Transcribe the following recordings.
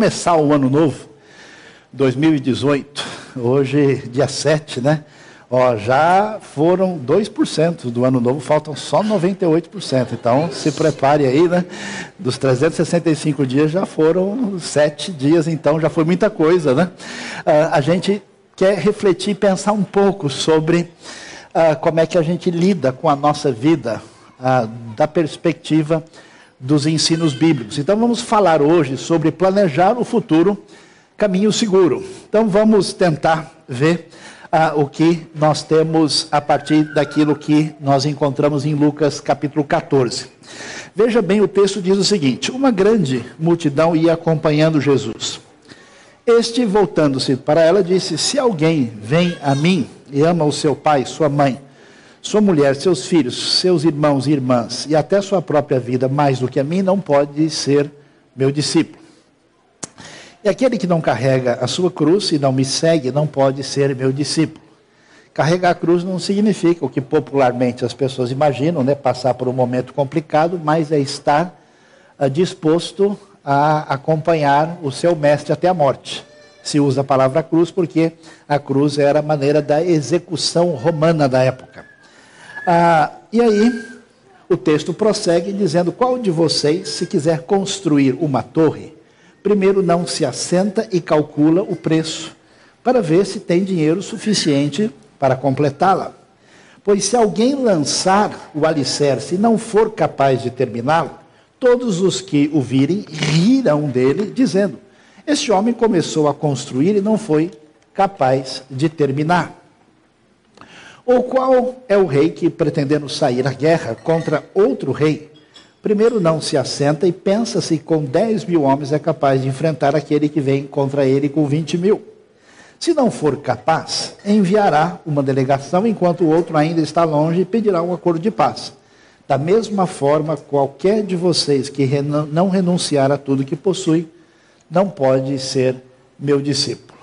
começar o ano novo, 2018, hoje dia 7, né? Ó, já foram 2% do ano novo, faltam só 98%. Então, se prepare aí, né? Dos 365 dias já foram 7 dias, então já foi muita coisa, né? Ah, a gente quer refletir e pensar um pouco sobre ah, como é que a gente lida com a nossa vida ah, da perspectiva dos ensinos bíblicos. Então, vamos falar hoje sobre planejar o futuro, caminho seguro. Então, vamos tentar ver ah, o que nós temos a partir daquilo que nós encontramos em Lucas capítulo 14. Veja bem, o texto diz o seguinte: Uma grande multidão ia acompanhando Jesus. Este, voltando-se para ela, disse: Se alguém vem a mim e ama o seu pai, sua mãe, sua mulher, seus filhos, seus irmãos e irmãs, e até sua própria vida mais do que a mim, não pode ser meu discípulo. E aquele que não carrega a sua cruz e não me segue não pode ser meu discípulo. Carregar a cruz não significa o que popularmente as pessoas imaginam, né? passar por um momento complicado, mas é estar uh, disposto a acompanhar o seu mestre até a morte. Se usa a palavra cruz porque a cruz era a maneira da execução romana da época. Ah, e aí, o texto prossegue dizendo: Qual de vocês, se quiser construir uma torre, primeiro não se assenta e calcula o preço, para ver se tem dinheiro suficiente para completá-la. Pois se alguém lançar o alicerce e não for capaz de terminá-lo, todos os que o virem rirão dele, dizendo: Este homem começou a construir e não foi capaz de terminar. Ou qual é o rei que, pretendendo sair à guerra contra outro rei, Primeiro, não se assenta e pensa se com 10 mil homens é capaz de enfrentar aquele que vem contra ele com 20 mil. Se não for capaz, enviará uma delegação enquanto o outro ainda está longe e pedirá um acordo de paz. Da mesma forma, qualquer de vocês que não renunciar a tudo que possui, não pode ser meu discípulo.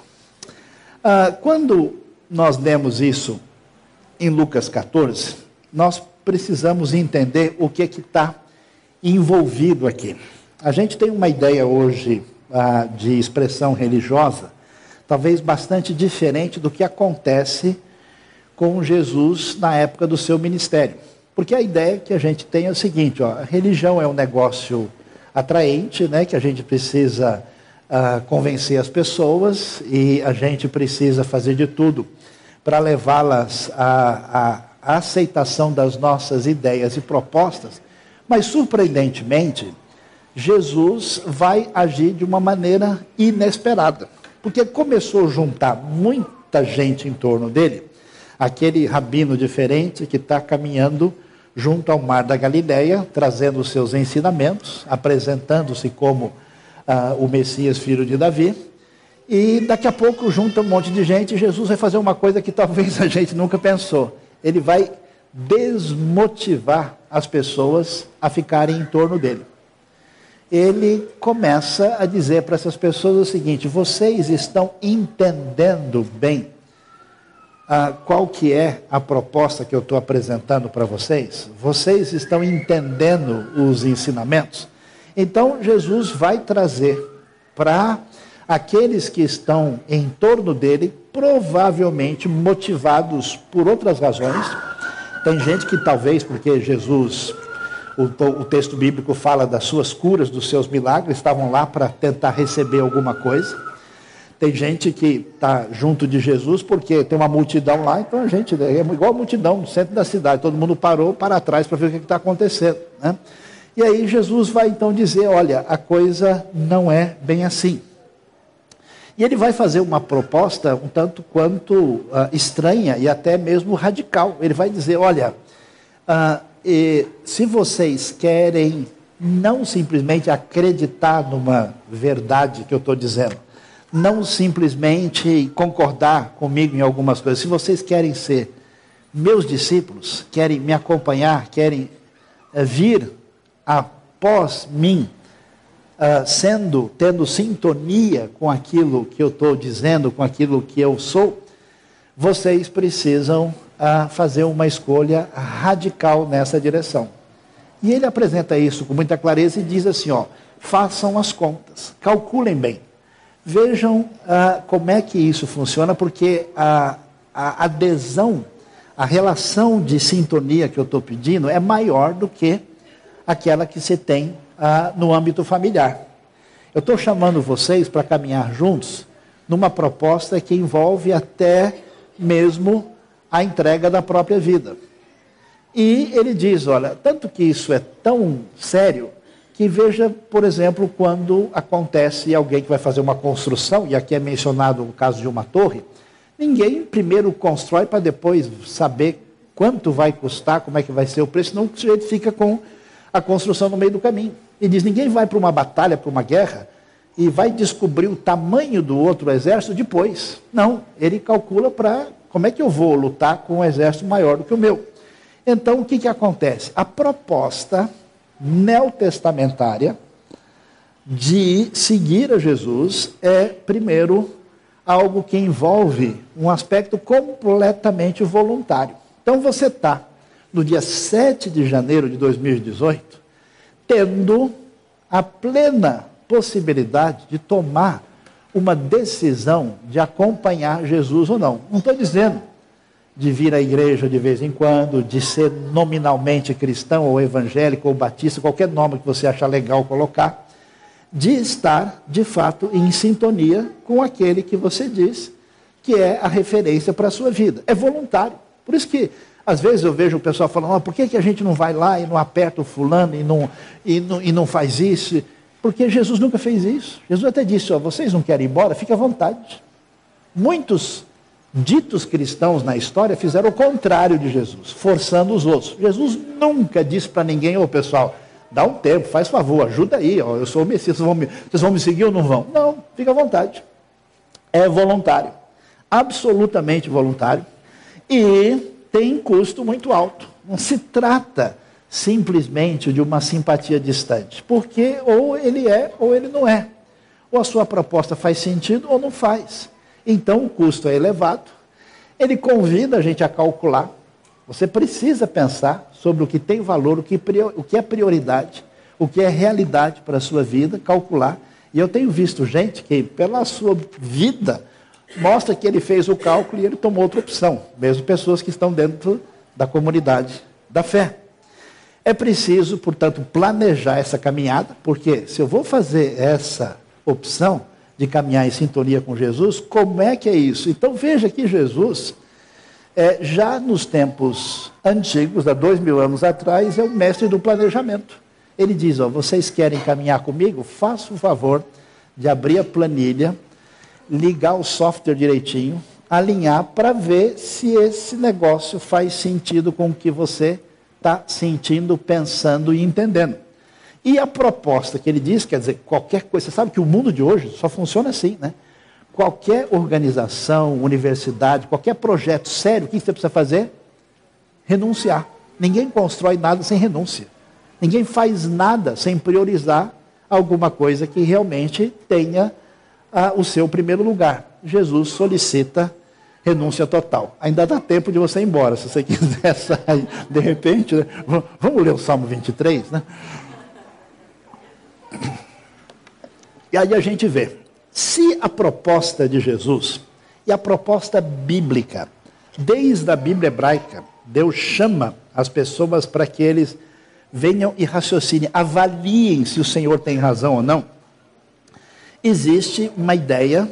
Ah, quando nós lemos isso em Lucas 14, nós precisamos entender o que é que está envolvido aqui. A gente tem uma ideia hoje ah, de expressão religiosa, talvez bastante diferente do que acontece com Jesus na época do seu ministério. Porque a ideia que a gente tem é o seguinte: ó, a religião é um negócio atraente, né, que a gente precisa ah, convencer as pessoas e a gente precisa fazer de tudo para levá-las à, à aceitação das nossas ideias e propostas. Mas, surpreendentemente, Jesus vai agir de uma maneira inesperada, porque começou a juntar muita gente em torno dele, aquele rabino diferente que está caminhando junto ao mar da Galileia, trazendo os seus ensinamentos, apresentando-se como ah, o Messias, filho de Davi, e daqui a pouco junta um monte de gente e Jesus vai fazer uma coisa que talvez a gente nunca pensou. Ele vai desmotivar as pessoas a ficarem em torno dele. Ele começa a dizer para essas pessoas o seguinte: vocês estão entendendo bem ah, qual que é a proposta que eu estou apresentando para vocês? Vocês estão entendendo os ensinamentos? Então Jesus vai trazer para aqueles que estão em torno dele, provavelmente motivados por outras razões, tem gente que talvez, porque Jesus, o, o texto bíblico fala das suas curas, dos seus milagres, estavam lá para tentar receber alguma coisa. Tem gente que está junto de Jesus porque tem uma multidão lá, então a gente é igual a multidão no centro da cidade, todo mundo parou para trás para ver o que está acontecendo. Né? E aí Jesus vai então dizer: olha, a coisa não é bem assim. E ele vai fazer uma proposta um tanto quanto uh, estranha e até mesmo radical. Ele vai dizer: olha, uh, e, se vocês querem não simplesmente acreditar numa verdade que eu estou dizendo, não simplesmente concordar comigo em algumas coisas, se vocês querem ser meus discípulos, querem me acompanhar, querem uh, vir após mim, uh, sendo, tendo sintonia com aquilo que eu estou dizendo, com aquilo que eu sou, vocês precisam uh, fazer uma escolha radical nessa direção. E ele apresenta isso com muita clareza e diz assim: ó, façam as contas, calculem bem. Vejam ah, como é que isso funciona, porque a, a adesão, a relação de sintonia que eu estou pedindo é maior do que aquela que se tem ah, no âmbito familiar. Eu estou chamando vocês para caminhar juntos numa proposta que envolve até mesmo a entrega da própria vida. E ele diz: olha, tanto que isso é tão sério, que veja, por exemplo, quando acontece alguém que vai fazer uma construção, e aqui é mencionado o caso de uma torre, ninguém primeiro constrói para depois saber quanto vai custar, como é que vai ser o preço, senão o sujeito fica com a construção no meio do caminho. E diz: ninguém vai para uma batalha, para uma guerra, e vai descobrir o tamanho do outro exército depois. Não, ele calcula para como é que eu vou lutar com um exército maior do que o meu. Então, o que, que acontece? A proposta neotestamentária de seguir a Jesus é, primeiro, algo que envolve um aspecto completamente voluntário. Então, você está, no dia 7 de janeiro de 2018, tendo a plena possibilidade de tomar uma decisão de acompanhar Jesus ou não. Não estou dizendo de vir à igreja de vez em quando, de ser nominalmente cristão ou evangélico ou batista, qualquer nome que você achar legal colocar, de estar de fato em sintonia com aquele que você diz que é a referência para a sua vida. É voluntário. Por isso que às vezes eu vejo o pessoal falando, por que, que a gente não vai lá e não aperta o fulano e não, e não, e não faz isso? Porque Jesus nunca fez isso. Jesus até disse: ó, vocês não querem ir embora? Fique à vontade. Muitos ditos cristãos na história fizeram o contrário de Jesus, forçando os outros. Jesus nunca disse para ninguém: ô pessoal, dá um tempo, faz favor, ajuda aí, ó, eu sou o Messias, vocês vão, me, vocês vão me seguir ou não vão? Não, fique à vontade. É voluntário, absolutamente voluntário, e tem custo muito alto. Não se trata simplesmente de uma simpatia distante, porque ou ele é ou ele não é. Ou a sua proposta faz sentido ou não faz. Então o custo é elevado. Ele convida a gente a calcular. Você precisa pensar sobre o que tem valor, o que, o que é prioridade, o que é realidade para a sua vida, calcular. E eu tenho visto gente que, pela sua vida, mostra que ele fez o cálculo e ele tomou outra opção, mesmo pessoas que estão dentro da comunidade da fé. É preciso, portanto, planejar essa caminhada, porque se eu vou fazer essa opção de caminhar em sintonia com Jesus, como é que é isso? Então veja que Jesus, é, já nos tempos antigos, há dois mil anos atrás, é o mestre do planejamento. Ele diz: ó, vocês querem caminhar comigo? Faça o favor de abrir a planilha, ligar o software direitinho, alinhar para ver se esse negócio faz sentido com o que você está sentindo, pensando e entendendo. E a proposta que ele diz, quer dizer, qualquer coisa, você sabe que o mundo de hoje só funciona assim, né? Qualquer organização, universidade, qualquer projeto sério, o que você precisa fazer? Renunciar. Ninguém constrói nada sem renúncia. Ninguém faz nada sem priorizar alguma coisa que realmente tenha o seu primeiro lugar. Jesus solicita renúncia total. Ainda dá tempo de você ir embora, se você quiser sair de repente. Né? Vamos ler o Salmo 23, né? E aí a gente vê, se a proposta de Jesus e a proposta bíblica, desde a Bíblia hebraica, Deus chama as pessoas para que eles venham e raciocinem, avaliem se o Senhor tem razão ou não. Existe uma ideia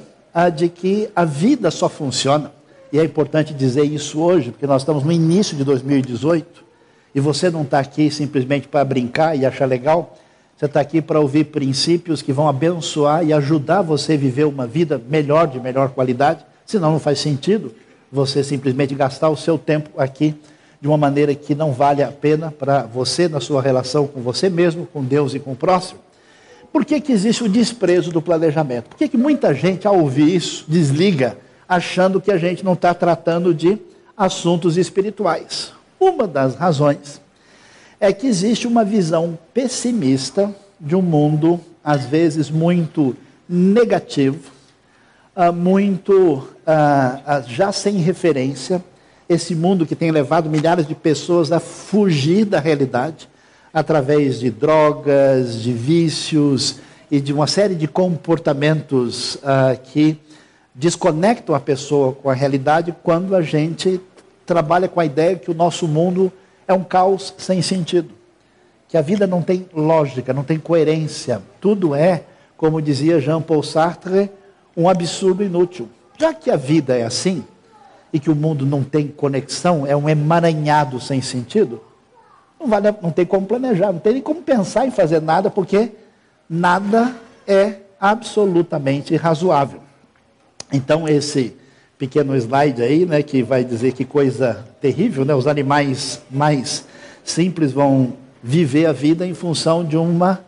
de que a vida só funciona e é importante dizer isso hoje, porque nós estamos no início de 2018 e você não está aqui simplesmente para brincar e achar legal. Você está aqui para ouvir princípios que vão abençoar e ajudar você a viver uma vida melhor, de melhor qualidade. Senão não faz sentido você simplesmente gastar o seu tempo aqui de uma maneira que não vale a pena para você na sua relação com você mesmo, com Deus e com o próximo. Por que, que existe o desprezo do planejamento? Por que, que muita gente, ao ouvir isso, desliga achando que a gente não está tratando de assuntos espirituais. Uma das razões é que existe uma visão pessimista de um mundo, às vezes, muito negativo, ah, muito ah, ah, já sem referência. Esse mundo que tem levado milhares de pessoas a fugir da realidade, através de drogas, de vícios e de uma série de comportamentos uh, que desconectam a pessoa com a realidade quando a gente trabalha com a ideia que o nosso mundo é um caos sem sentido, que a vida não tem lógica, não tem coerência, tudo é, como dizia Jean Paul Sartre, um absurdo inútil. Já que a vida é assim e que o mundo não tem conexão, é um emaranhado sem sentido, não, vale, não tem como planejar, não tem nem como pensar em fazer nada, porque nada é absolutamente razoável. Então, esse pequeno slide aí, né, que vai dizer que coisa terrível, né? Os animais mais simples vão viver a vida em função de uma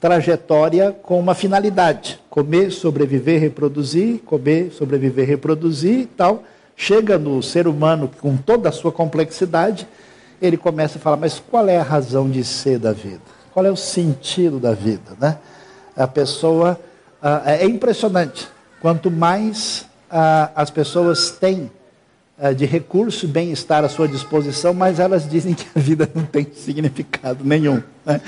trajetória com uma finalidade: comer, sobreviver, reproduzir, comer, sobreviver, reproduzir e tal. Chega no ser humano com toda a sua complexidade, ele começa a falar: mas qual é a razão de ser da vida? Qual é o sentido da vida, né? A pessoa ah, é impressionante. Quanto mais ah, as pessoas têm ah, de recurso e bem-estar à sua disposição, mas elas dizem que a vida não tem significado nenhum. Né?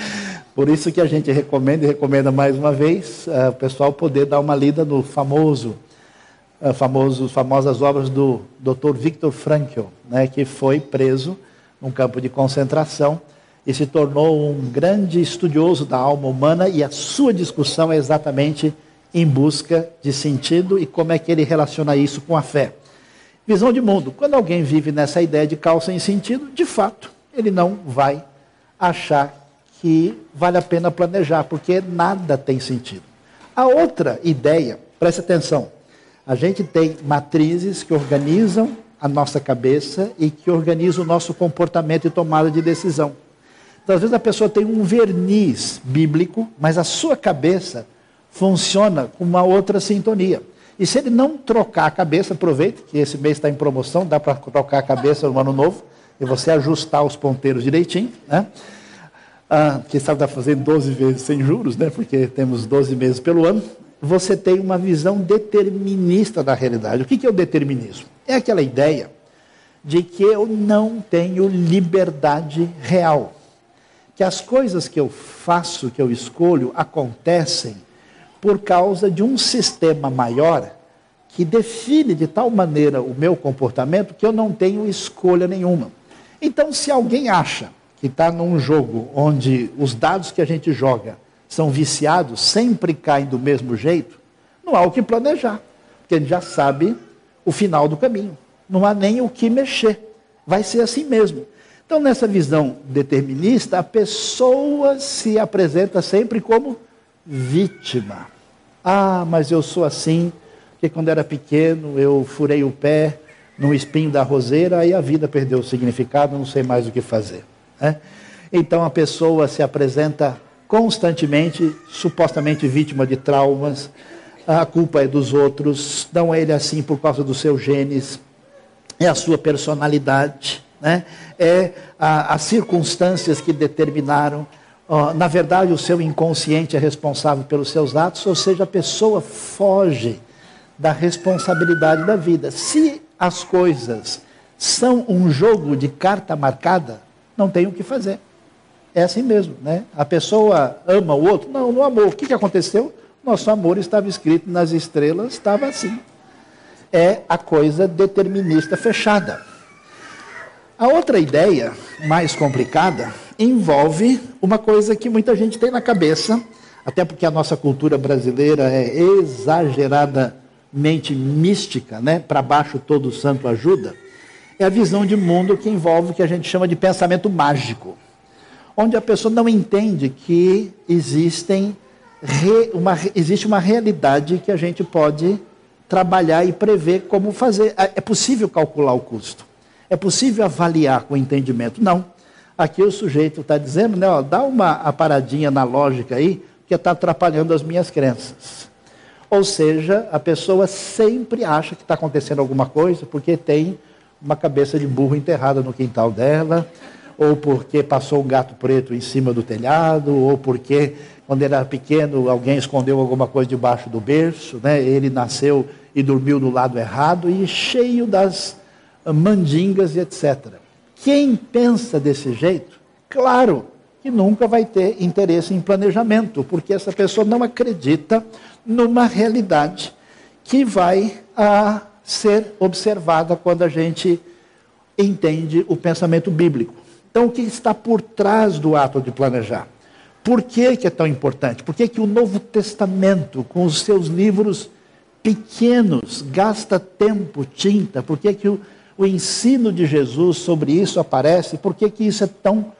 Por isso que a gente recomenda e recomenda mais uma vez o pessoal poder dar uma lida no famoso, famoso famosas obras do Dr. Viktor Frankl, né, que foi preso num campo de concentração e se tornou um grande estudioso da alma humana e a sua discussão é exatamente em busca de sentido e como é que ele relaciona isso com a fé. Visão de mundo. Quando alguém vive nessa ideia de caos sem sentido, de fato, ele não vai achar que vale a pena planejar, porque nada tem sentido. A outra ideia, preste atenção, a gente tem matrizes que organizam a nossa cabeça e que organizam o nosso comportamento e tomada de decisão. Então, às vezes a pessoa tem um verniz bíblico, mas a sua cabeça funciona com uma outra sintonia. E se ele não trocar a cabeça, aproveite que esse mês está em promoção, dá para trocar a cabeça no ano novo, e você ajustar os ponteiros direitinho, né? Ah, quem sabe está fazendo 12 vezes sem juros, né? Porque temos 12 meses pelo ano. Você tem uma visão determinista da realidade. O que é o determinismo? É aquela ideia de que eu não tenho liberdade real. Que as coisas que eu faço, que eu escolho, acontecem por causa de um sistema maior que define de tal maneira o meu comportamento que eu não tenho escolha nenhuma. Então, se alguém acha que está num jogo onde os dados que a gente joga são viciados, sempre caem do mesmo jeito, não há o que planejar, porque a gente já sabe o final do caminho. Não há nem o que mexer. Vai ser assim mesmo. Então, nessa visão determinista, a pessoa se apresenta sempre como vítima. Ah, mas eu sou assim, porque quando era pequeno eu furei o pé num espinho da roseira, aí a vida perdeu o significado, não sei mais o que fazer. Né? Então a pessoa se apresenta constantemente, supostamente vítima de traumas, a culpa é dos outros, não é ele assim por causa dos seus genes, é a sua personalidade, né? é a, as circunstâncias que determinaram na verdade, o seu inconsciente é responsável pelos seus atos, ou seja, a pessoa foge da responsabilidade da vida. Se as coisas são um jogo de carta marcada, não tem o que fazer. É assim mesmo, né? A pessoa ama o outro? Não, não amou. O que, que aconteceu? Nosso amor estava escrito nas estrelas, estava assim. É a coisa determinista fechada. A outra ideia, mais complicada, envolve uma coisa que muita gente tem na cabeça, até porque a nossa cultura brasileira é exageradamente mística, né? Para baixo todo santo ajuda. É a visão de mundo que envolve o que a gente chama de pensamento mágico, onde a pessoa não entende que existem uma, existe uma realidade que a gente pode trabalhar e prever como fazer. É, é possível calcular o custo. É possível avaliar com entendimento? Não. Aqui o sujeito está dizendo, né, ó, dá uma paradinha na lógica aí, que está atrapalhando as minhas crenças. Ou seja, a pessoa sempre acha que está acontecendo alguma coisa porque tem uma cabeça de burro enterrada no quintal dela, ou porque passou um gato preto em cima do telhado, ou porque quando era pequeno alguém escondeu alguma coisa debaixo do berço, né? ele nasceu e dormiu do lado errado, e cheio das mandingas e etc. Quem pensa desse jeito, claro que nunca vai ter interesse em planejamento, porque essa pessoa não acredita numa realidade que vai a ser observada quando a gente entende o pensamento bíblico. Então, o que está por trás do ato de planejar? Por que, que é tão importante? Por que, que o Novo Testamento, com os seus livros pequenos, gasta tempo, tinta? Por que, que o, o ensino de Jesus sobre isso aparece? Por que, que isso é tão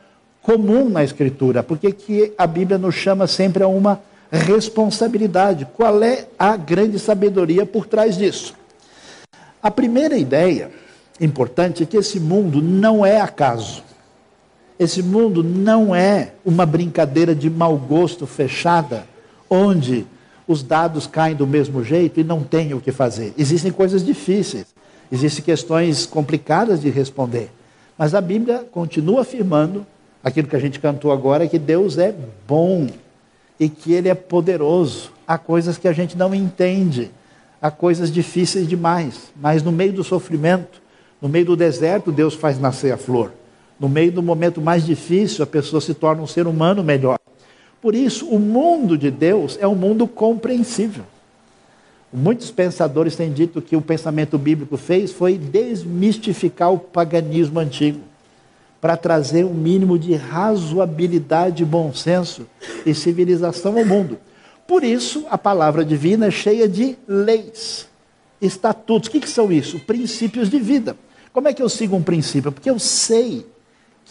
comum na Escritura? Por que, que a Bíblia nos chama sempre a uma responsabilidade? Qual é a grande sabedoria por trás disso? A primeira ideia importante é que esse mundo não é acaso. Esse mundo não é uma brincadeira de mau gosto fechada, onde os dados caem do mesmo jeito e não tem o que fazer. Existem coisas difíceis, existem questões complicadas de responder. Mas a Bíblia continua afirmando aquilo que a gente cantou agora, que Deus é bom e que Ele é poderoso. Há coisas que a gente não entende, há coisas difíceis demais, mas no meio do sofrimento, no meio do deserto, Deus faz nascer a flor. No meio do momento mais difícil, a pessoa se torna um ser humano melhor. Por isso, o mundo de Deus é um mundo compreensível. Muitos pensadores têm dito que o pensamento bíblico fez foi desmistificar o paganismo antigo, para trazer um mínimo de razoabilidade, bom senso e civilização ao mundo. Por isso, a palavra divina é cheia de leis, estatutos. O que, que são isso? Princípios de vida. Como é que eu sigo um princípio? Porque eu sei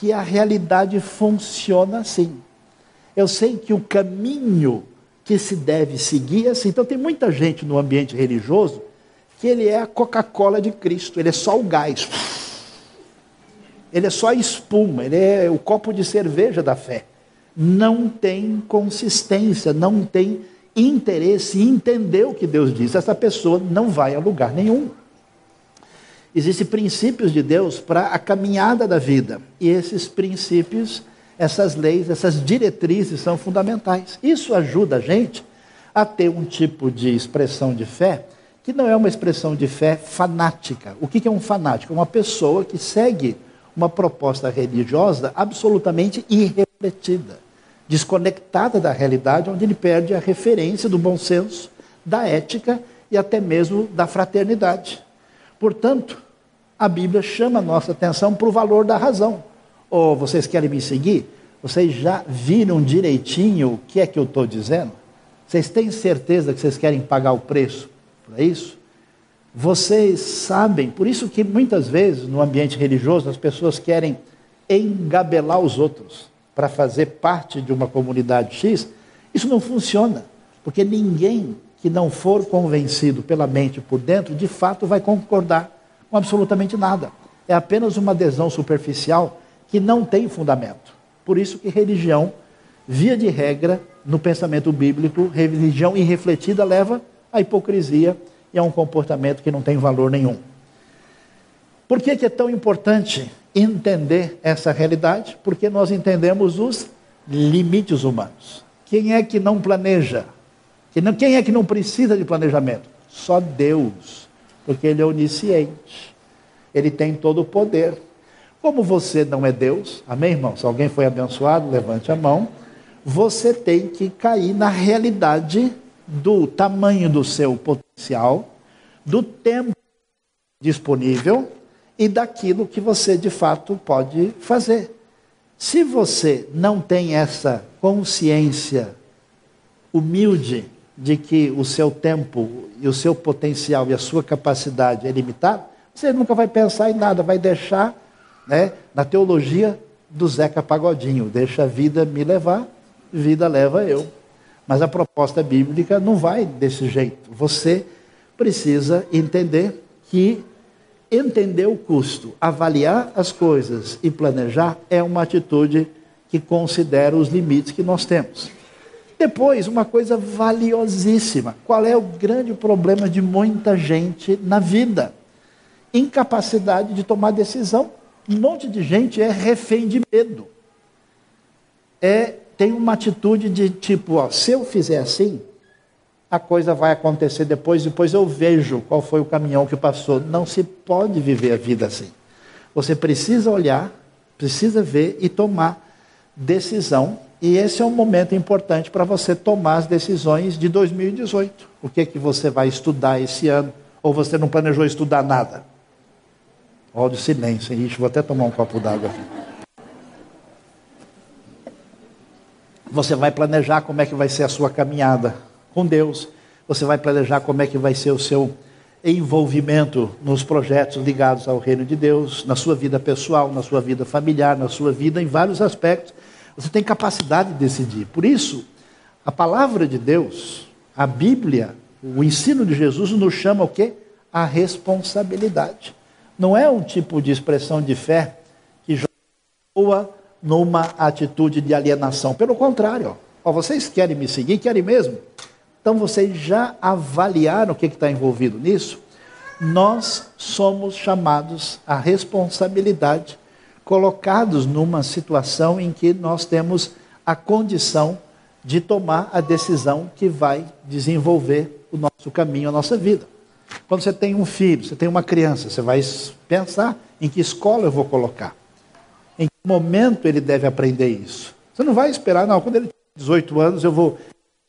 que a realidade funciona assim. Eu sei que o caminho que se deve seguir é assim. Então tem muita gente no ambiente religioso que ele é a Coca-Cola de Cristo, ele é só o gás. Ele é só a espuma, ele é o copo de cerveja da fé. Não tem consistência, não tem interesse em entender o que Deus diz. Essa pessoa não vai a lugar nenhum. Existem princípios de Deus para a caminhada da vida. E esses princípios, essas leis, essas diretrizes são fundamentais. Isso ajuda a gente a ter um tipo de expressão de fé que não é uma expressão de fé fanática. O que é um fanático? É uma pessoa que segue uma proposta religiosa absolutamente irrefletida, desconectada da realidade, onde ele perde a referência do bom senso, da ética e até mesmo da fraternidade. Portanto, a Bíblia chama a nossa atenção para o valor da razão. Ou oh, vocês querem me seguir? Vocês já viram direitinho o que é que eu estou dizendo? Vocês têm certeza que vocês querem pagar o preço para isso? Vocês sabem, por isso que muitas vezes no ambiente religioso as pessoas querem engabelar os outros para fazer parte de uma comunidade X. Isso não funciona, porque ninguém que não for convencido pela mente por dentro, de fato vai concordar com absolutamente nada. É apenas uma adesão superficial que não tem fundamento. Por isso que religião, via de regra, no pensamento bíblico, religião irrefletida leva à hipocrisia e a um comportamento que não tem valor nenhum. Por que, que é tão importante entender essa realidade? Porque nós entendemos os limites humanos. Quem é que não planeja? Quem é que não precisa de planejamento? Só Deus, porque Ele é onisciente, Ele tem todo o poder. Como você não é Deus, amém, irmão? Se alguém foi abençoado, levante a mão. Você tem que cair na realidade do tamanho do seu potencial, do tempo disponível e daquilo que você de fato pode fazer. Se você não tem essa consciência humilde de que o seu tempo e o seu potencial e a sua capacidade é limitado, você nunca vai pensar em nada, vai deixar né, na teologia do Zeca Pagodinho, deixa a vida me levar, vida leva eu. Mas a proposta bíblica não vai desse jeito. Você precisa entender que entender o custo, avaliar as coisas e planejar é uma atitude que considera os limites que nós temos. Depois, uma coisa valiosíssima. Qual é o grande problema de muita gente na vida? Incapacidade de tomar decisão. Um monte de gente é refém de medo. É, tem uma atitude de tipo, ó, se eu fizer assim, a coisa vai acontecer depois, depois eu vejo qual foi o caminhão que passou. Não se pode viver a vida assim. Você precisa olhar, precisa ver e tomar decisão e esse é um momento importante para você tomar as decisões de 2018. O que é que você vai estudar esse ano? Ou você não planejou estudar nada? Olha o silêncio, Ixi, vou até tomar um copo d'água aqui. Você vai planejar como é que vai ser a sua caminhada com Deus. Você vai planejar como é que vai ser o seu envolvimento nos projetos ligados ao reino de Deus, na sua vida pessoal, na sua vida familiar, na sua vida em vários aspectos. Você tem capacidade de decidir. Por isso, a palavra de Deus, a Bíblia, o ensino de Jesus nos chama o quê? A responsabilidade. Não é um tipo de expressão de fé que joga numa atitude de alienação. Pelo contrário, ó, vocês querem me seguir? Querem mesmo? Então vocês já avaliaram o que está envolvido nisso? Nós somos chamados à responsabilidade colocados numa situação em que nós temos a condição de tomar a decisão que vai desenvolver o nosso caminho, a nossa vida. Quando você tem um filho, você tem uma criança, você vai pensar em que escola eu vou colocar. Em que momento ele deve aprender isso? Você não vai esperar, não, quando ele tem 18 anos eu vou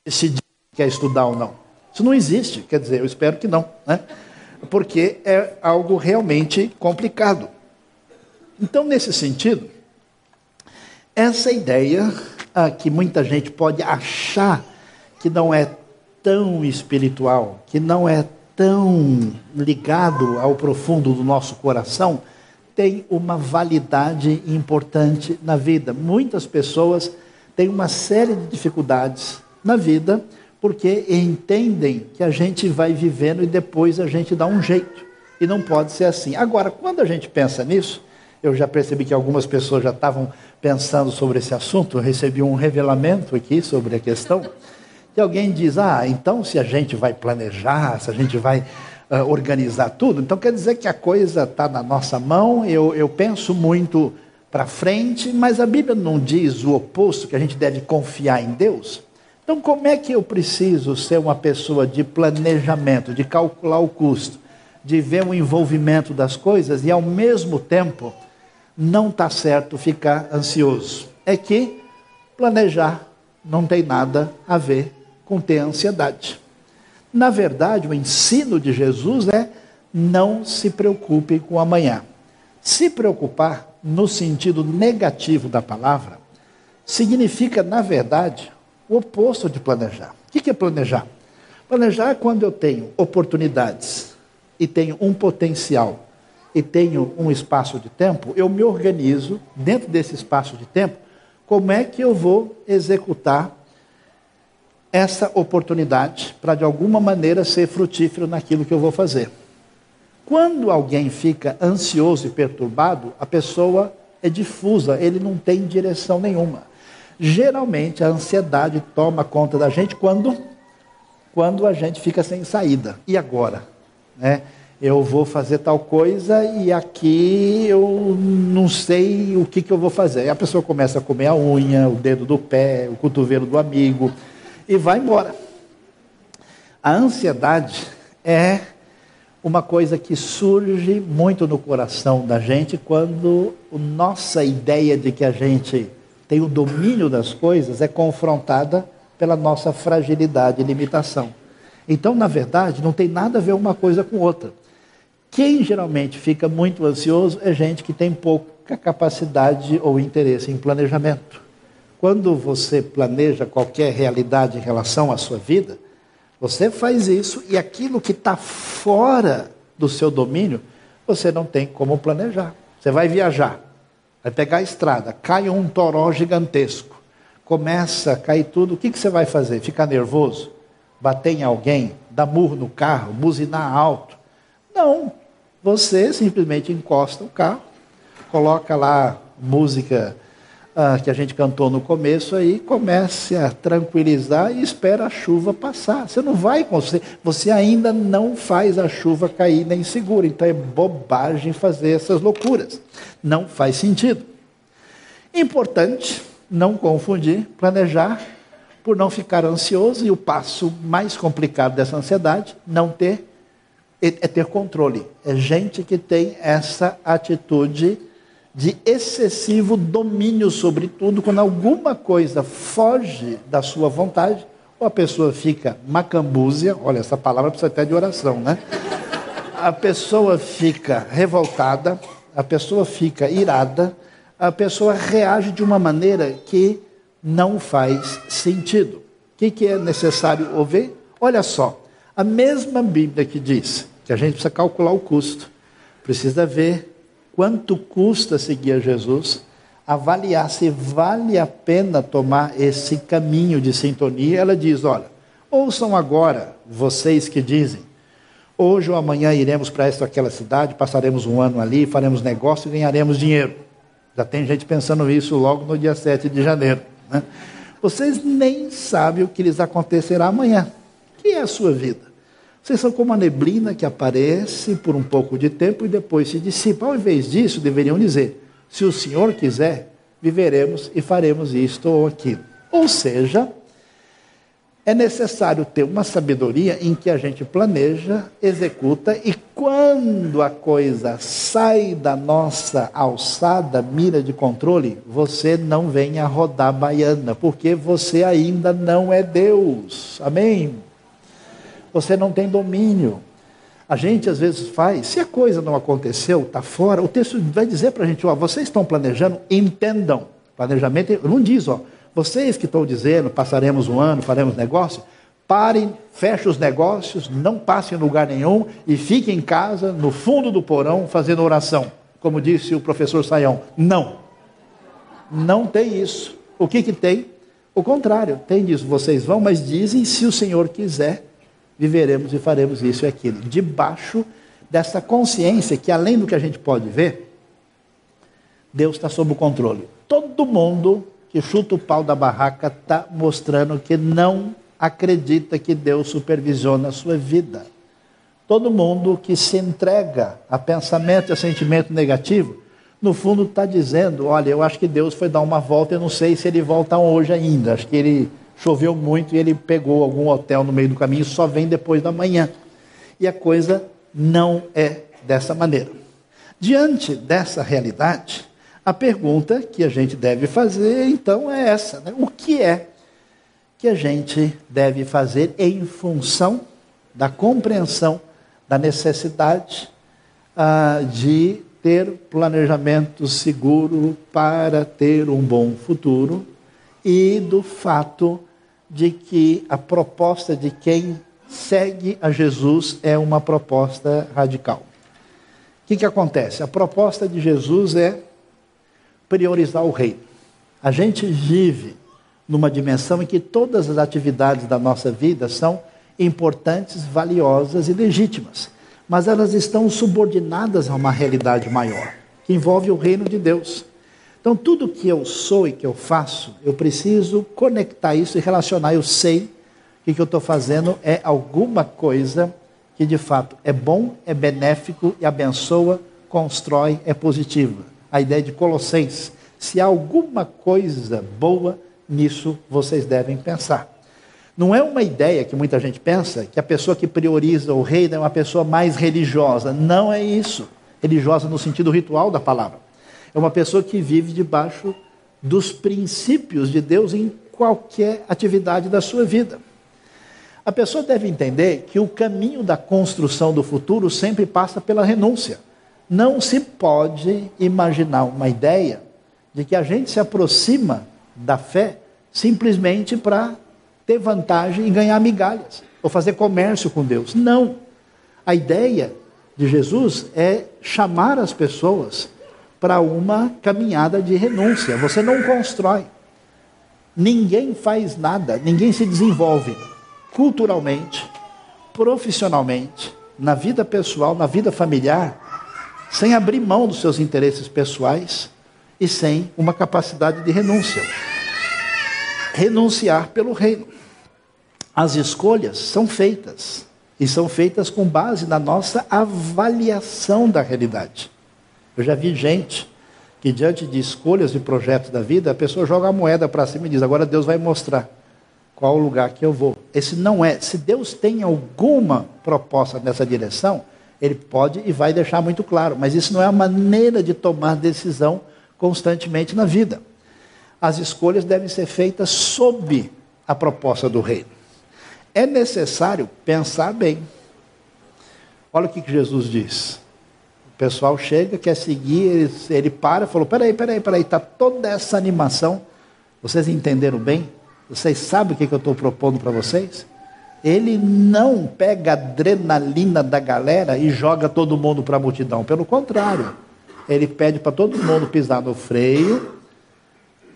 decidir se quer estudar ou não. Isso não existe, quer dizer, eu espero que não, né? Porque é algo realmente complicado. Então, nesse sentido, essa ideia ah, que muita gente pode achar que não é tão espiritual, que não é tão ligado ao profundo do nosso coração, tem uma validade importante na vida. Muitas pessoas têm uma série de dificuldades na vida porque entendem que a gente vai vivendo e depois a gente dá um jeito. E não pode ser assim. Agora, quando a gente pensa nisso, eu já percebi que algumas pessoas já estavam pensando sobre esse assunto. Eu recebi um revelamento aqui sobre a questão. E alguém diz: Ah, então se a gente vai planejar, se a gente vai uh, organizar tudo, então quer dizer que a coisa está na nossa mão. Eu, eu penso muito para frente, mas a Bíblia não diz o oposto, que a gente deve confiar em Deus. Então, como é que eu preciso ser uma pessoa de planejamento, de calcular o custo, de ver o envolvimento das coisas e, ao mesmo tempo, não está certo ficar ansioso. É que planejar não tem nada a ver com ter ansiedade. Na verdade, o ensino de Jesus é não se preocupe com amanhã. Se preocupar, no sentido negativo da palavra, significa, na verdade, o oposto de planejar. O que é planejar? Planejar é quando eu tenho oportunidades e tenho um potencial e tenho um espaço de tempo, eu me organizo dentro desse espaço de tempo, como é que eu vou executar essa oportunidade para de alguma maneira ser frutífero naquilo que eu vou fazer. Quando alguém fica ansioso e perturbado, a pessoa é difusa, ele não tem direção nenhuma. Geralmente a ansiedade toma conta da gente quando quando a gente fica sem saída. E agora, né? Eu vou fazer tal coisa e aqui eu não sei o que, que eu vou fazer. E a pessoa começa a comer a unha, o dedo do pé, o cotovelo do amigo e vai embora. A ansiedade é uma coisa que surge muito no coração da gente quando a nossa ideia de que a gente tem o domínio das coisas é confrontada pela nossa fragilidade e limitação. Então, na verdade, não tem nada a ver uma coisa com outra. Quem geralmente fica muito ansioso é gente que tem pouca capacidade ou interesse em planejamento. Quando você planeja qualquer realidade em relação à sua vida, você faz isso e aquilo que está fora do seu domínio, você não tem como planejar. Você vai viajar, vai pegar a estrada, cai um toró gigantesco, começa a cair tudo, o que, que você vai fazer? Ficar nervoso? Bater em alguém? Dar murro no carro? Buzinar alto? Não, você simplesmente encosta o carro, coloca lá música ah, que a gente cantou no começo aí, comece a tranquilizar e espera a chuva passar. Você não vai conseguir, você ainda não faz a chuva cair nem segura. Então é bobagem fazer essas loucuras. Não faz sentido. Importante não confundir, planejar por não ficar ansioso e o passo mais complicado dessa ansiedade, não ter é ter controle. É gente que tem essa atitude de excessivo domínio sobre tudo, quando alguma coisa foge da sua vontade, ou a pessoa fica macambúzia, olha, essa palavra precisa até de oração, né? A pessoa fica revoltada, a pessoa fica irada, a pessoa reage de uma maneira que não faz sentido. O que, que é necessário ouvir? Olha só, a mesma Bíblia que diz que a gente precisa calcular o custo, precisa ver quanto custa seguir Jesus, avaliar se vale a pena tomar esse caminho de sintonia. Ela diz: olha, ouçam agora vocês que dizem, hoje ou amanhã iremos para esta ou aquela cidade, passaremos um ano ali, faremos negócio e ganharemos dinheiro. Já tem gente pensando isso logo no dia 7 de janeiro. Né? Vocês nem sabem o que lhes acontecerá amanhã. que é a sua vida? Vocês são como a neblina que aparece por um pouco de tempo e depois se dissipa. Ao invés disso, deveriam dizer: se o Senhor quiser, viveremos e faremos isto ou aquilo. Ou seja, é necessário ter uma sabedoria em que a gente planeja, executa e quando a coisa sai da nossa alçada, mira de controle, você não venha rodar baiana, porque você ainda não é Deus. Amém? Você não tem domínio. A gente às vezes faz, se a coisa não aconteceu, está fora, o texto vai dizer para a gente, ó, vocês estão planejando, entendam. Planejamento não diz, ó, vocês que estão dizendo, passaremos um ano, faremos negócio, parem, fechem os negócios, não passem em lugar nenhum e fiquem em casa, no fundo do porão, fazendo oração. Como disse o professor Saião. Não. Não tem isso. O que, que tem? O contrário, tem isso. Vocês vão, mas dizem, se o Senhor quiser, viveremos e faremos isso e aquilo. Debaixo dessa consciência que, além do que a gente pode ver, Deus está sob o controle. Todo mundo que chuta o pau da barraca está mostrando que não acredita que Deus supervisiona a sua vida. Todo mundo que se entrega a pensamento e a sentimento negativo, no fundo está dizendo: olha, eu acho que Deus foi dar uma volta, eu não sei se ele volta hoje ainda. Acho que ele choveu muito e ele pegou algum hotel no meio do caminho, só vem depois da manhã. E a coisa não é dessa maneira. Diante dessa realidade, a pergunta que a gente deve fazer então é essa: né? o que é que a gente deve fazer em função da compreensão da necessidade ah, de ter planejamento seguro para ter um bom futuro e do fato de que a proposta de quem segue a Jesus é uma proposta radical. O que, que acontece? A proposta de Jesus é priorizar o reino. A gente vive numa dimensão em que todas as atividades da nossa vida são importantes, valiosas e legítimas, mas elas estão subordinadas a uma realidade maior, que envolve o reino de Deus. Então, tudo que eu sou e que eu faço, eu preciso conectar isso e relacionar. Eu sei que o que eu estou fazendo é alguma coisa que de fato é bom, é benéfico e abençoa, constrói, é positiva. A ideia de Colossenses. Se há alguma coisa boa nisso, vocês devem pensar. Não é uma ideia que muita gente pensa que a pessoa que prioriza o reino é uma pessoa mais religiosa. Não é isso. Religiosa no sentido ritual da palavra. É uma pessoa que vive debaixo dos princípios de Deus em qualquer atividade da sua vida. A pessoa deve entender que o caminho da construção do futuro sempre passa pela renúncia. Não se pode imaginar uma ideia de que a gente se aproxima da fé simplesmente para ter vantagem e ganhar migalhas, ou fazer comércio com Deus. Não. A ideia de Jesus é chamar as pessoas para uma caminhada de renúncia. Você não constrói. Ninguém faz nada, ninguém se desenvolve culturalmente, profissionalmente, na vida pessoal, na vida familiar, sem abrir mão dos seus interesses pessoais e sem uma capacidade de renúncia. Renunciar pelo reino. As escolhas são feitas e são feitas com base na nossa avaliação da realidade. Eu já vi gente que, diante de escolhas e projetos da vida, a pessoa joga a moeda para cima e diz: agora Deus vai mostrar qual o lugar que eu vou. Esse não é. Se Deus tem alguma proposta nessa direção, Ele pode e vai deixar muito claro, mas isso não é a maneira de tomar decisão constantemente na vida. As escolhas devem ser feitas sob a proposta do reino. É necessário pensar bem. Olha o que Jesus diz. Pessoal chega, quer seguir, ele, ele para, falou: peraí, peraí, peraí, está toda essa animação. Vocês entenderam bem? Vocês sabem o que, que eu estou propondo para vocês? Ele não pega a adrenalina da galera e joga todo mundo para a multidão. Pelo contrário, ele pede para todo mundo pisar no freio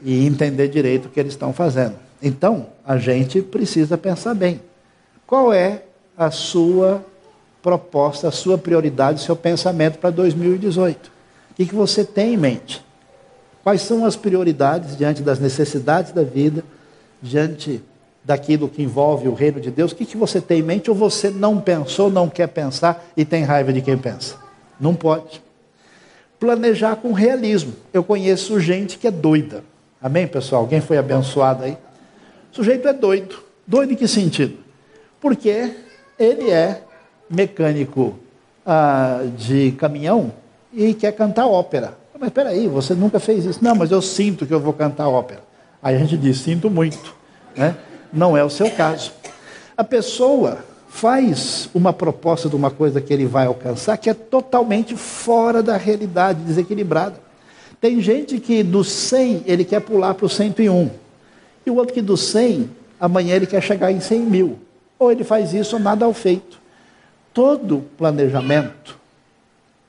e entender direito o que eles estão fazendo. Então, a gente precisa pensar bem. Qual é a sua proposta, a sua prioridade, o seu pensamento para 2018? O que, você tem em mente? Quais são as prioridades diante das necessidades da vida, diante daquilo que envolve o reino de Deus? O que, que você tem em mente ou você não pensou, não quer pensar e tem raiva de quem pensa? Não pode. Planejar com realismo. Eu conheço gente que é doida. Amém, pessoal? Alguém foi abençoado aí? O sujeito é doido. Doido em que sentido? Porque ele é mecânico ah, de caminhão e quer cantar ópera. Mas espera aí, você nunca fez isso. Não, mas eu sinto que eu vou cantar ópera. Aí a gente diz, sinto muito. Né? Não é o seu caso. A pessoa faz uma proposta de uma coisa que ele vai alcançar que é totalmente fora da realidade, desequilibrada. Tem gente que do 100 ele quer pular para o 101. E o outro que do 100, amanhã ele quer chegar em 100 mil. Ou ele faz isso ou nada ao feito. Todo planejamento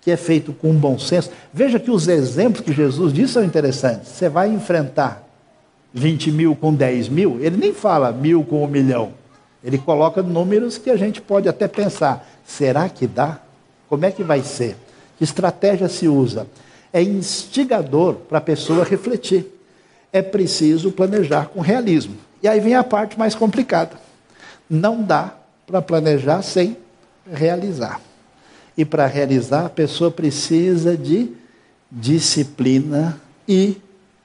que é feito com bom senso. Veja que os exemplos que Jesus disse são interessantes. Você vai enfrentar 20 mil com 10 mil, ele nem fala mil com um milhão. Ele coloca números que a gente pode até pensar: será que dá? Como é que vai ser? Que estratégia se usa? É instigador para a pessoa refletir. É preciso planejar com realismo. E aí vem a parte mais complicada. Não dá para planejar sem realizar. E para realizar, a pessoa precisa de disciplina e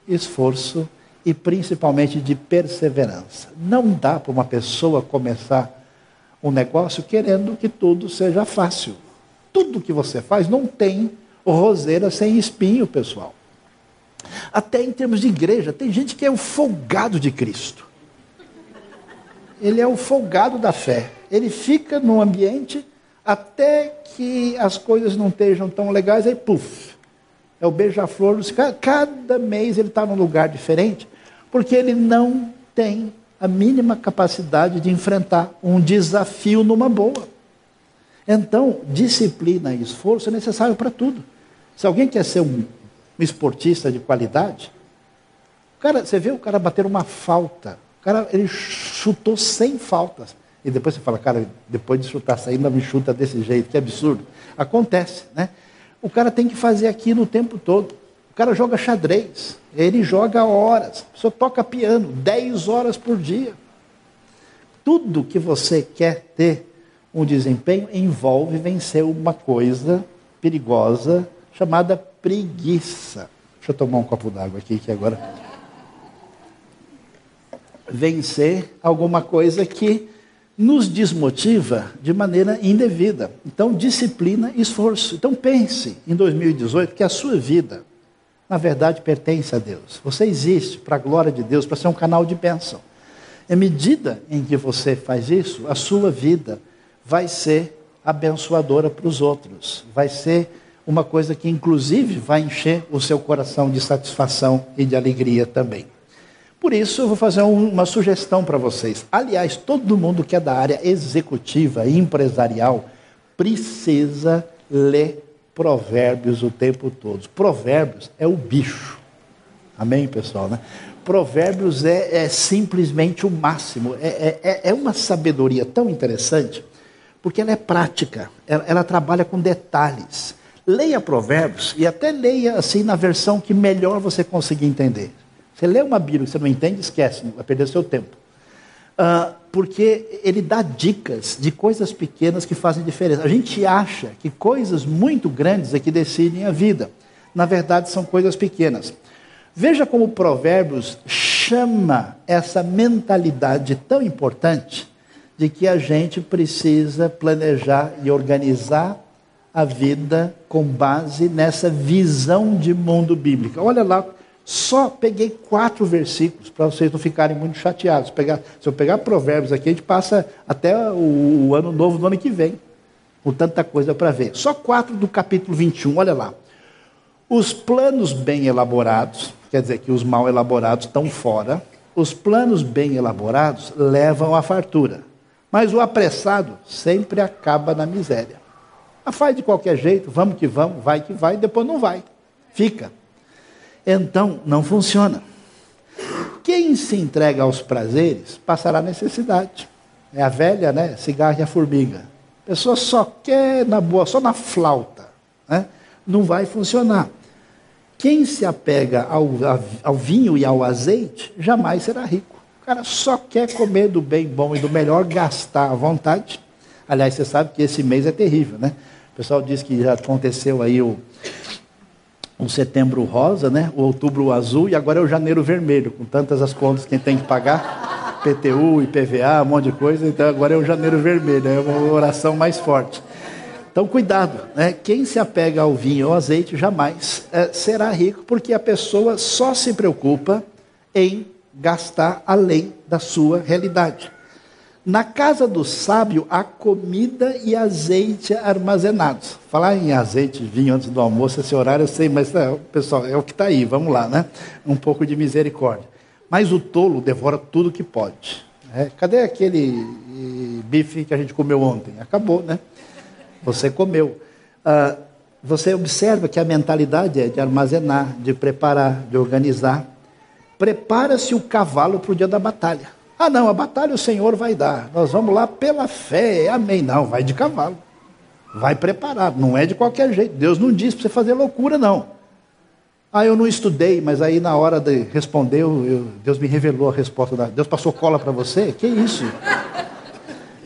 esforço e principalmente de perseverança. Não dá para uma pessoa começar um negócio querendo que tudo seja fácil. Tudo que você faz não tem roseira sem espinho, pessoal. Até em termos de igreja, tem gente que é o folgado de Cristo. Ele é o folgado da fé. Ele fica no ambiente até que as coisas não estejam tão legais, aí puf, é o beija-flor. Cada mês ele está num lugar diferente, porque ele não tem a mínima capacidade de enfrentar um desafio numa boa. Então, disciplina e esforço é necessário para tudo. Se alguém quer ser um esportista de qualidade, cara, você vê o cara bater uma falta. O cara, ele chutou 100 faltas. E depois você fala, cara, depois de chutar essa ainda me chuta desse jeito, que absurdo. Acontece, né? O cara tem que fazer aquilo o tempo todo. O cara joga xadrez, ele joga horas, pessoa toca piano, 10 horas por dia. Tudo que você quer ter um desempenho envolve vencer uma coisa perigosa chamada preguiça. Deixa eu tomar um copo d'água aqui que agora vencer alguma coisa que nos desmotiva de maneira indevida. Então, disciplina e esforço. Então, pense em 2018 que a sua vida, na verdade, pertence a Deus. Você existe para a glória de Deus, para ser um canal de bênção. À medida em que você faz isso, a sua vida vai ser abençoadora para os outros. Vai ser uma coisa que, inclusive, vai encher o seu coração de satisfação e de alegria também. Por isso, eu vou fazer uma sugestão para vocês. Aliás, todo mundo que é da área executiva e empresarial precisa ler provérbios o tempo todo. Provérbios é o bicho. Amém, pessoal? Né? Provérbios é, é simplesmente o máximo. É, é, é, é uma sabedoria tão interessante, porque ela é prática, ela, ela trabalha com detalhes. Leia Provérbios e até leia assim na versão que melhor você conseguir entender. Você lê uma Bíblia você não entende, esquece, vai perder seu tempo. Uh, porque ele dá dicas de coisas pequenas que fazem diferença. A gente acha que coisas muito grandes é que decidem a vida. Na verdade, são coisas pequenas. Veja como Provérbios chama essa mentalidade tão importante de que a gente precisa planejar e organizar a vida com base nessa visão de mundo bíblica. Olha lá, só peguei quatro versículos para vocês não ficarem muito chateados. Pegar, se eu pegar provérbios aqui, a gente passa até o, o ano novo do ano que vem, com tanta coisa para ver. Só quatro do capítulo 21, olha lá. Os planos bem elaborados, quer dizer que os mal elaborados estão fora, os planos bem elaborados levam à fartura, mas o apressado sempre acaba na miséria. Ah, faz de qualquer jeito, vamos que vamos, vai que vai, depois não vai, fica. Então não funciona. Quem se entrega aos prazeres passará necessidade. É a velha, né? Cigarro e a formiga. A pessoa só quer na boa, só na flauta. Né? Não vai funcionar. Quem se apega ao, ao vinho e ao azeite jamais será rico. O cara só quer comer do bem bom e do melhor, gastar à vontade. Aliás, você sabe que esse mês é terrível, né? O pessoal diz que já aconteceu aí o, o setembro rosa, né? o outubro azul e agora é o janeiro vermelho, com tantas as contas que tem que pagar, PTU, IPVA, um monte de coisa, então agora é o janeiro vermelho, é uma oração mais forte. Então, cuidado, né? quem se apega ao vinho ou azeite jamais é, será rico, porque a pessoa só se preocupa em gastar além da sua realidade. Na casa do sábio há comida e azeite armazenados. Falar em azeite, vinho antes do almoço, esse horário eu sei, mas é, pessoal, é o que está aí, vamos lá, né? Um pouco de misericórdia. Mas o tolo devora tudo que pode. É, cadê aquele bife que a gente comeu ontem? Acabou, né? Você comeu. Ah, você observa que a mentalidade é de armazenar, de preparar, de organizar. Prepara-se o cavalo para o dia da batalha. Ah, não, a batalha o Senhor vai dar. Nós vamos lá pela fé. Amém. Não, vai de cavalo. Vai preparado. Não é de qualquer jeito. Deus não disse para você fazer loucura, não. Ah, eu não estudei, mas aí na hora de responder, eu, Deus me revelou a resposta. Da, Deus passou cola para você? Que isso?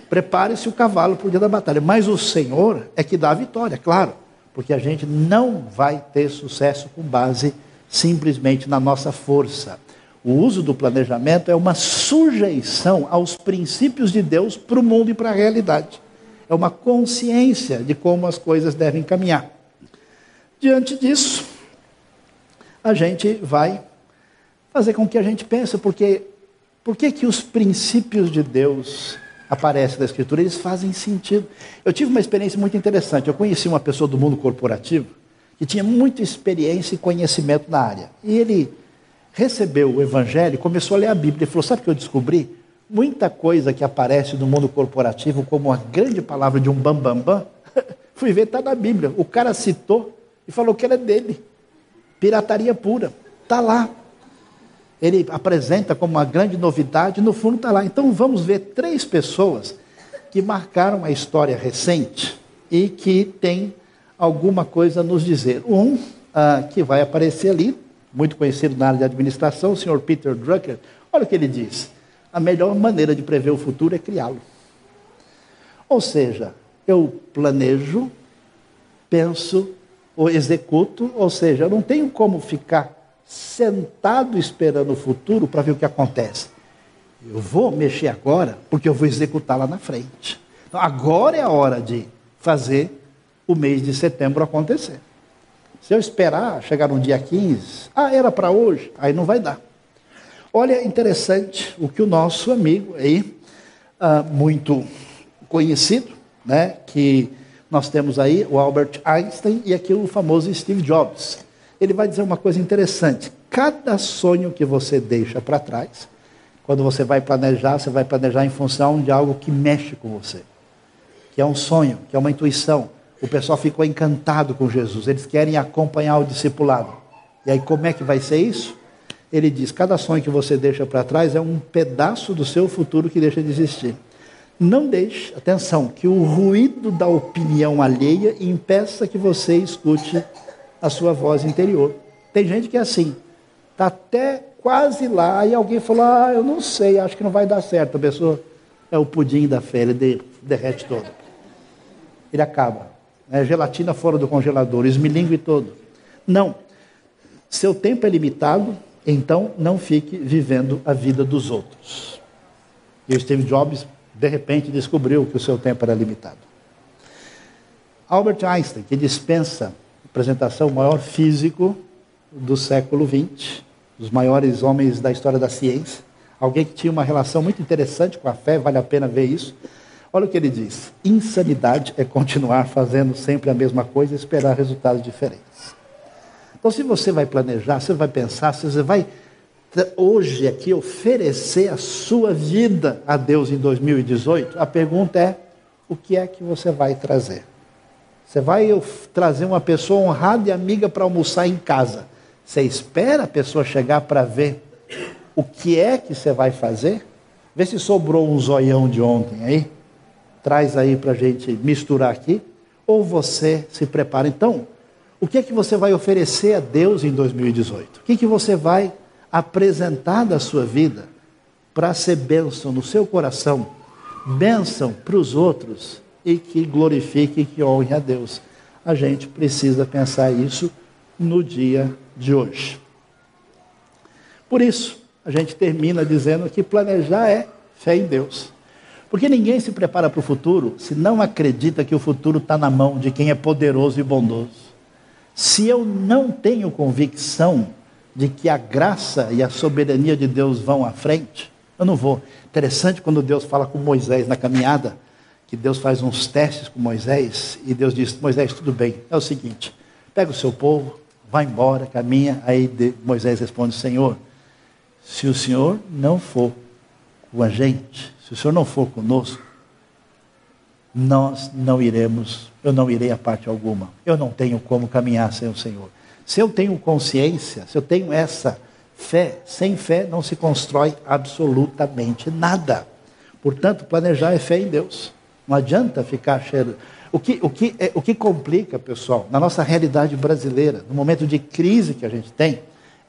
Prepare-se o cavalo para o dia da batalha. Mas o Senhor é que dá a vitória, claro. Porque a gente não vai ter sucesso com base simplesmente na nossa força. O uso do planejamento é uma sujeição aos princípios de Deus para o mundo e para a realidade. É uma consciência de como as coisas devem caminhar. Diante disso, a gente vai fazer com que a gente pense, porque por que, que os princípios de Deus aparece na Escritura, eles fazem sentido. Eu tive uma experiência muito interessante. Eu conheci uma pessoa do mundo corporativo que tinha muita experiência e conhecimento na área. E ele recebeu o Evangelho e começou a ler a Bíblia. Ele falou: Sabe o que eu descobri? Muita coisa que aparece no mundo corporativo como a grande palavra de um bambambam, bam, bam, fui ver, está na Bíblia. O cara citou e falou que era dele. Pirataria pura. Está lá ele apresenta como uma grande novidade, no fundo está lá. Então vamos ver três pessoas que marcaram a história recente e que tem alguma coisa a nos dizer. Um ah, que vai aparecer ali, muito conhecido na área de administração, o senhor Peter Drucker. Olha o que ele diz: a melhor maneira de prever o futuro é criá-lo. Ou seja, eu planejo, penso, ou executo, ou seja, eu não tenho como ficar sentado esperando o futuro para ver o que acontece. Eu vou mexer agora porque eu vou executar lá na frente. Então, agora é a hora de fazer o mês de setembro acontecer. Se eu esperar chegar no dia 15, ah, era para hoje, aí não vai dar. Olha, interessante o que o nosso amigo aí, ah, muito conhecido, né, que nós temos aí o Albert Einstein e aqui o famoso Steve Jobs ele vai dizer uma coisa interessante. Cada sonho que você deixa para trás, quando você vai planejar, você vai planejar em função de algo que mexe com você, que é um sonho, que é uma intuição. O pessoal ficou encantado com Jesus, eles querem acompanhar o discipulado. E aí, como é que vai ser isso? Ele diz: cada sonho que você deixa para trás é um pedaço do seu futuro que deixa de existir. Não deixe, atenção, que o ruído da opinião alheia impeça que você escute a sua voz interior. Tem gente que é assim, está até quase lá, e alguém falou, ah, eu não sei, acho que não vai dar certo. A pessoa é o pudim da fé, ele derrete todo. Ele acaba. É gelatina fora do congelador, esmilingue todo. Não. Seu tempo é limitado, então não fique vivendo a vida dos outros. E o Steve Jobs, de repente, descobriu que o seu tempo era limitado. Albert Einstein, que dispensa apresentação, o maior físico do século XX, dos maiores homens da história da ciência, alguém que tinha uma relação muito interessante com a fé, vale a pena ver isso. Olha o que ele diz: insanidade é continuar fazendo sempre a mesma coisa e esperar resultados diferentes. Então, se você vai planejar, você vai pensar, se você vai hoje aqui oferecer a sua vida a Deus em 2018, a pergunta é: o que é que você vai trazer? Você vai trazer uma pessoa honrada e amiga para almoçar em casa. Você espera a pessoa chegar para ver o que é que você vai fazer? Vê se sobrou um zoião de ontem aí. Traz aí para a gente misturar aqui. Ou você se prepara. Então, o que é que você vai oferecer a Deus em 2018? O que, é que você vai apresentar da sua vida para ser bênção no seu coração, bênção para os outros e que glorifique e que honre a Deus. A gente precisa pensar isso no dia de hoje. Por isso, a gente termina dizendo que planejar é fé em Deus. Porque ninguém se prepara para o futuro se não acredita que o futuro está na mão de quem é poderoso e bondoso. Se eu não tenho convicção de que a graça e a soberania de Deus vão à frente, eu não vou. Interessante quando Deus fala com Moisés na caminhada, que Deus faz uns testes com Moisés e Deus diz: Moisés, tudo bem, é o seguinte, pega o seu povo, vai embora, caminha. Aí Moisés responde: Senhor, se o Senhor não for com a gente, se o Senhor não for conosco, nós não iremos, eu não irei a parte alguma. Eu não tenho como caminhar sem o Senhor. Se eu tenho consciência, se eu tenho essa fé, sem fé não se constrói absolutamente nada. Portanto, planejar é fé em Deus. Não adianta ficar cheiro. O que, o, que, é, o que complica, pessoal, na nossa realidade brasileira, no momento de crise que a gente tem,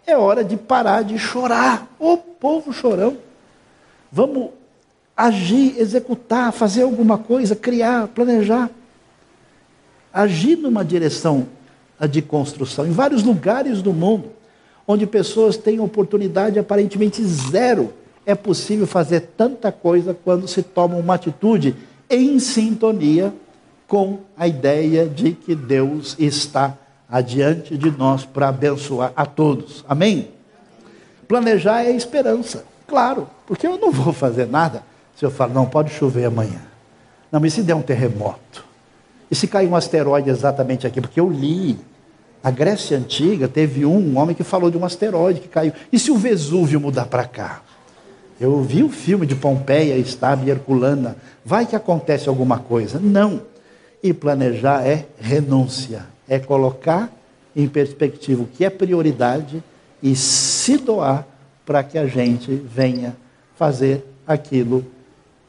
é hora de parar de chorar. Ô povo chorão. Vamos agir, executar, fazer alguma coisa, criar, planejar. Agir numa direção de construção. Em vários lugares do mundo, onde pessoas têm oportunidade aparentemente zero, é possível fazer tanta coisa quando se toma uma atitude em sintonia com a ideia de que Deus está adiante de nós para abençoar a todos. Amém? Planejar é esperança, claro, porque eu não vou fazer nada se eu falar, não, pode chover amanhã. Não, mas se der um terremoto? E se cair um asteroide exatamente aqui? Porque eu li. A Grécia Antiga teve um, um homem que falou de um asteroide que caiu. E se o Vesúvio mudar para cá? Eu vi o filme de Pompeia, Estava e Herculana. Vai que acontece alguma coisa. Não. E planejar é renúncia. É colocar em perspectiva o que é prioridade e se doar para que a gente venha fazer aquilo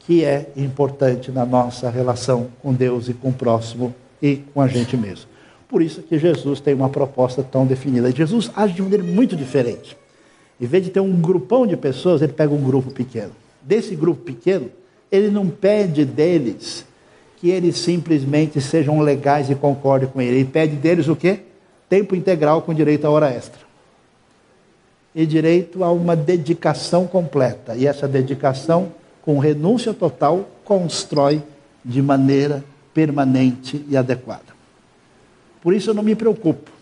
que é importante na nossa relação com Deus e com o próximo e com a gente mesmo. Por isso que Jesus tem uma proposta tão definida. Jesus age de maneira muito diferente. Em vez de ter um grupão de pessoas, ele pega um grupo pequeno. Desse grupo pequeno, ele não pede deles que eles simplesmente sejam legais e concordem com ele. Ele pede deles o quê? Tempo integral com direito a hora extra. E direito a uma dedicação completa. E essa dedicação, com renúncia total, constrói de maneira permanente e adequada. Por isso eu não me preocupo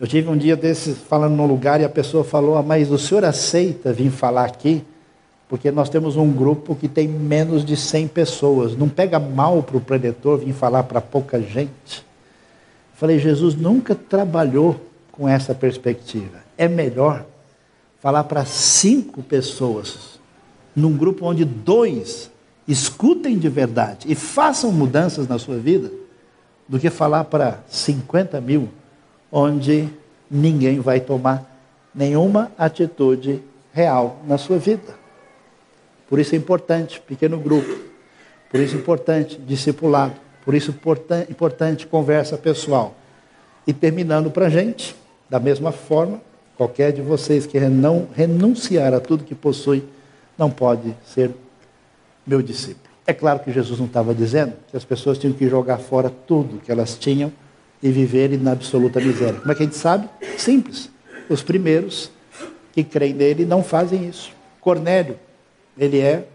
eu tive um dia desses falando num lugar e a pessoa falou: ah, Mas o senhor aceita vir falar aqui? Porque nós temos um grupo que tem menos de 100 pessoas. Não pega mal para o preletor vir falar para pouca gente? Falei: Jesus nunca trabalhou com essa perspectiva. É melhor falar para cinco pessoas, num grupo onde dois escutem de verdade e façam mudanças na sua vida, do que falar para 50 mil onde ninguém vai tomar nenhuma atitude real na sua vida. Por isso é importante pequeno grupo, por isso é importante discipulado, por isso é importante conversa pessoal. E terminando para a gente, da mesma forma, qualquer de vocês que não renunciar a tudo que possui, não pode ser meu discípulo. É claro que Jesus não estava dizendo que as pessoas tinham que jogar fora tudo que elas tinham e viverem na absoluta miséria. Como é que a gente sabe? Simples. Os primeiros que creem nele não fazem isso. Cornélio, ele é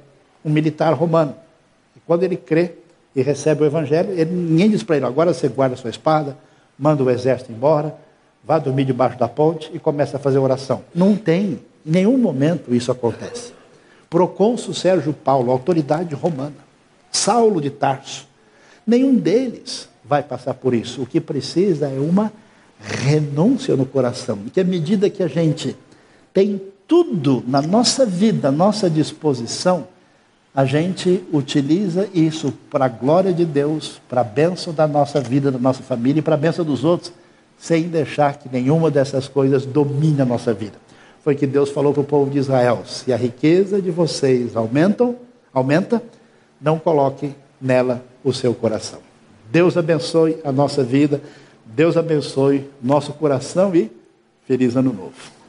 um militar romano. E quando ele crê, e recebe o evangelho, ele, ninguém diz para ele, agora você guarda sua espada, manda o exército embora, vá dormir debaixo da ponte e começa a fazer oração. Não tem, em nenhum momento isso acontece. Procônsul Sérgio Paulo, autoridade romana, Saulo de Tarso, nenhum deles vai passar por isso. O que precisa é uma renúncia no coração, que à medida que a gente tem tudo na nossa vida, à nossa disposição, a gente utiliza isso para a glória de Deus, para a bênção da nossa vida, da nossa família e para a bênção dos outros, sem deixar que nenhuma dessas coisas domine a nossa vida. Foi que Deus falou para o povo de Israel: se a riqueza de vocês aumentam, aumenta, não coloque nela o seu coração. Deus abençoe a nossa vida, Deus abençoe nosso coração e feliz ano novo.